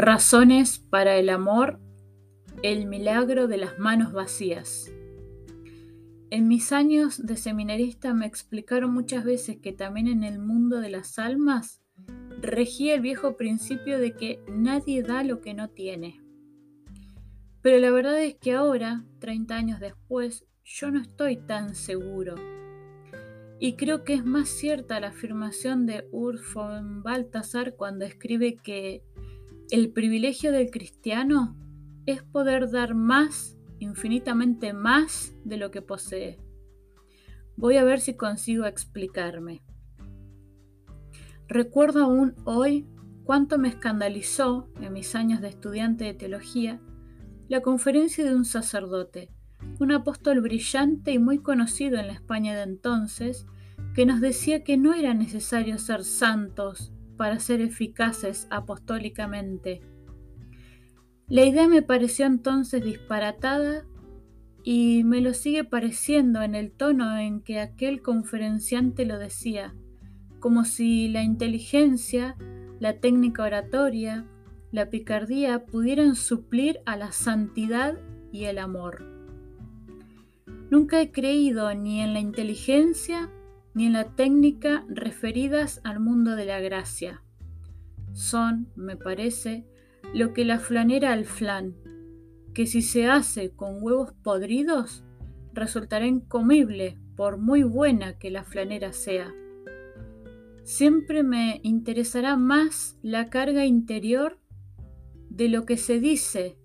Razones para el amor, el milagro de las manos vacías. En mis años de seminarista me explicaron muchas veces que también en el mundo de las almas regía el viejo principio de que nadie da lo que no tiene. Pero la verdad es que ahora, 30 años después, yo no estoy tan seguro. Y creo que es más cierta la afirmación de Urs von Balthasar cuando escribe que el privilegio del cristiano es poder dar más, infinitamente más de lo que posee. Voy a ver si consigo explicarme. Recuerdo aún hoy cuánto me escandalizó en mis años de estudiante de teología la conferencia de un sacerdote, un apóstol brillante y muy conocido en la España de entonces, que nos decía que no era necesario ser santos para ser eficaces apostólicamente. La idea me pareció entonces disparatada y me lo sigue pareciendo en el tono en que aquel conferenciante lo decía, como si la inteligencia, la técnica oratoria, la picardía pudieran suplir a la santidad y el amor. Nunca he creído ni en la inteligencia ni en la técnica referidas al mundo de la gracia. Son, me parece, lo que la flanera al flan, que si se hace con huevos podridos, resultará incomible por muy buena que la flanera sea. Siempre me interesará más la carga interior de lo que se dice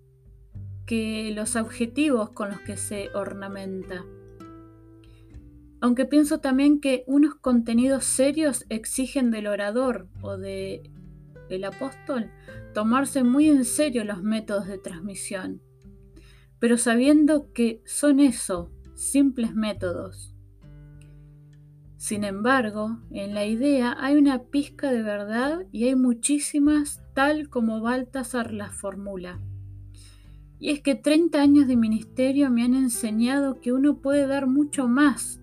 que los objetivos con los que se ornamenta aunque pienso también que unos contenidos serios exigen del orador o del apóstol tomarse muy en serio los métodos de transmisión, pero sabiendo que son eso, simples métodos. Sin embargo, en la idea hay una pizca de verdad y hay muchísimas tal como Baltasar las formula. Y es que 30 años de ministerio me han enseñado que uno puede dar mucho más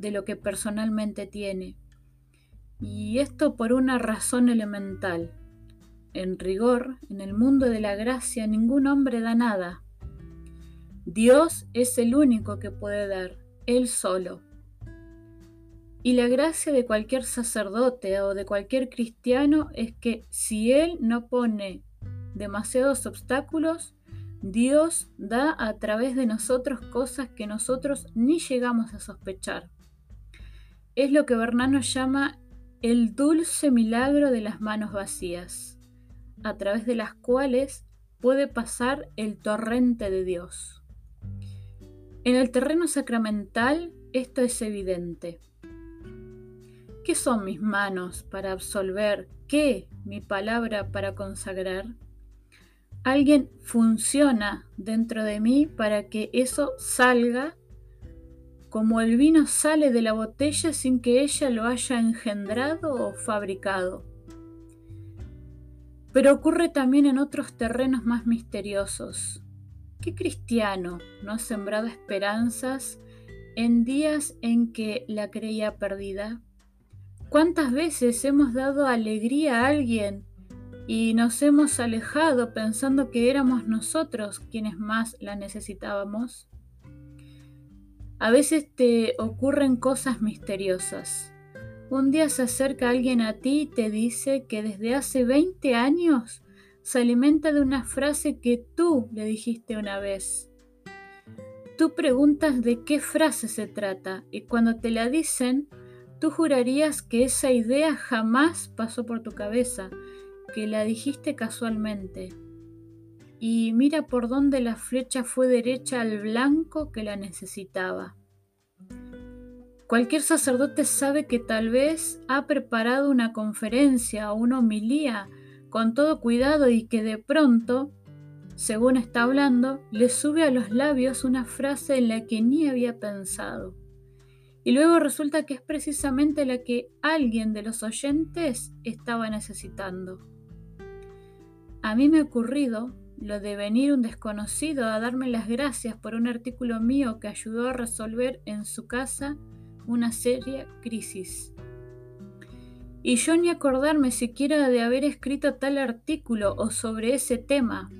de lo que personalmente tiene. Y esto por una razón elemental. En rigor, en el mundo de la gracia ningún hombre da nada. Dios es el único que puede dar, Él solo. Y la gracia de cualquier sacerdote o de cualquier cristiano es que si Él no pone demasiados obstáculos, Dios da a través de nosotros cosas que nosotros ni llegamos a sospechar es lo que Bernano llama el dulce milagro de las manos vacías, a través de las cuales puede pasar el torrente de Dios. En el terreno sacramental esto es evidente. ¿Qué son mis manos para absolver? ¿Qué mi palabra para consagrar? Alguien funciona dentro de mí para que eso salga como el vino sale de la botella sin que ella lo haya engendrado o fabricado. Pero ocurre también en otros terrenos más misteriosos. ¿Qué cristiano no ha sembrado esperanzas en días en que la creía perdida? ¿Cuántas veces hemos dado alegría a alguien y nos hemos alejado pensando que éramos nosotros quienes más la necesitábamos? A veces te ocurren cosas misteriosas. Un día se acerca alguien a ti y te dice que desde hace 20 años se alimenta de una frase que tú le dijiste una vez. Tú preguntas de qué frase se trata y cuando te la dicen, tú jurarías que esa idea jamás pasó por tu cabeza, que la dijiste casualmente. Y mira por dónde la flecha fue derecha al blanco que la necesitaba. Cualquier sacerdote sabe que tal vez ha preparado una conferencia o una homilía con todo cuidado y que de pronto, según está hablando, le sube a los labios una frase en la que ni había pensado. Y luego resulta que es precisamente la que alguien de los oyentes estaba necesitando. A mí me ha ocurrido lo de venir un desconocido a darme las gracias por un artículo mío que ayudó a resolver en su casa una seria crisis. y yo ni acordarme siquiera de haber escrito tal artículo o sobre ese tema.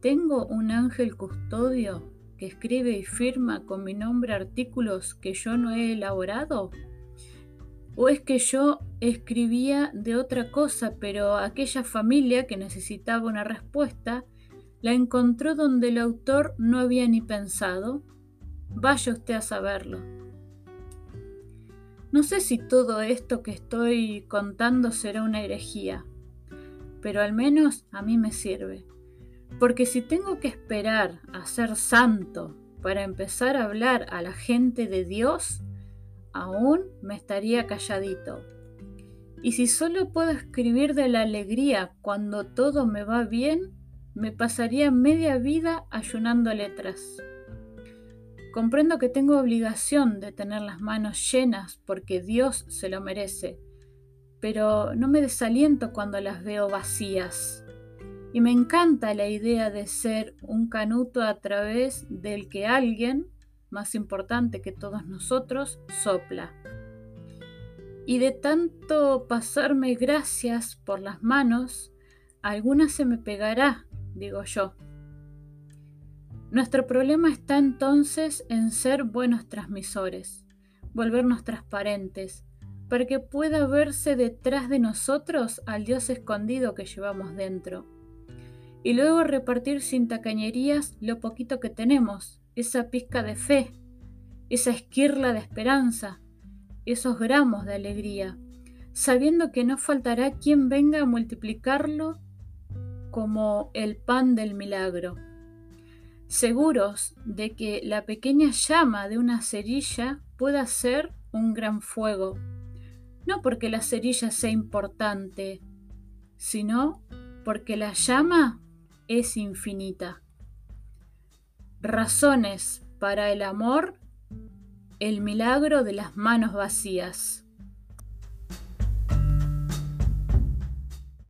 ¿Tengo un ángel custodio que escribe y firma con mi nombre artículos que yo no he elaborado? ¿O es que yo escribía de otra cosa, pero aquella familia que necesitaba una respuesta la encontró donde el autor no había ni pensado? Vaya usted a saberlo. No sé si todo esto que estoy contando será una herejía, pero al menos a mí me sirve. Porque si tengo que esperar a ser santo para empezar a hablar a la gente de Dios, aún me estaría calladito. Y si solo puedo escribir de la alegría cuando todo me va bien, me pasaría media vida ayunando letras. Comprendo que tengo obligación de tener las manos llenas porque Dios se lo merece, pero no me desaliento cuando las veo vacías. Y me encanta la idea de ser un canuto a través del que alguien, más importante que todos nosotros, sopla. Y de tanto pasarme gracias por las manos, alguna se me pegará, digo yo. Nuestro problema está entonces en ser buenos transmisores, volvernos transparentes, para que pueda verse detrás de nosotros al Dios escondido que llevamos dentro. Y luego repartir sin tacañerías lo poquito que tenemos, esa pizca de fe, esa esquirla de esperanza, esos gramos de alegría, sabiendo que no faltará quien venga a multiplicarlo como el pan del milagro seguros de que la pequeña llama de una cerilla pueda ser un gran fuego, no porque la cerilla sea importante, sino porque la llama es infinita. Razones para el amor, el milagro de las manos vacías.